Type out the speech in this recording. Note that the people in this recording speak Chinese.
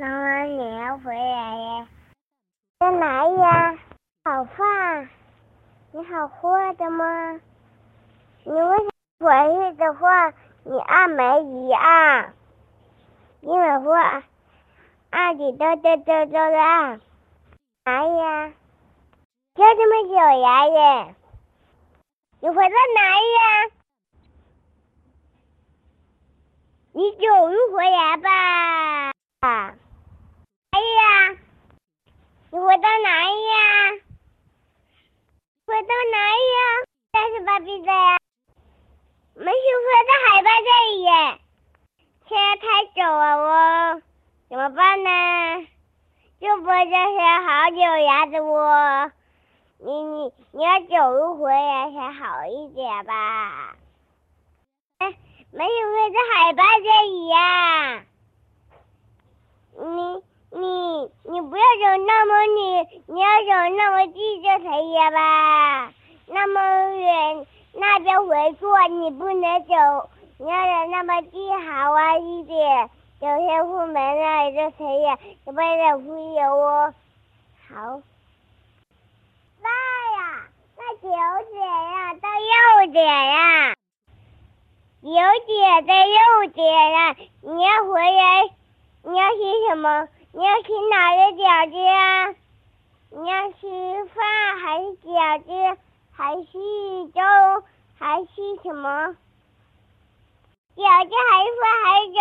妈妈，你要回来呀？在哪里呀？好饭，你好坏的吗？你为什么回去的话，你按没一按？因为话，按你都都都都按。哪里呀？就这么久呀耶？你回到哪里呀？你走路回来吧。哪里呀？你回到哪里呀？回到哪里呀？在是芭比的呀？没有，回到海坝这里耶。现在太久了，哦怎么办呢？就不这是好久呀，的我。你你你要走路回来才好一点吧？哎，没有回到海坝这里呀。你你不要走那么远，你要走那么近就可以了吧？那么远那边回去，你不能走，你要走那么近好啊一点，走天户门那里就可以，你不要忽悠我。好。爸呀，那九点呀，到六点呀，九点到六点呀，你要回来。你要吃什么？你要吃哪个饺子啊？你要吃饭还是饺子？还是粥？还是什么？饺子还是饭还是？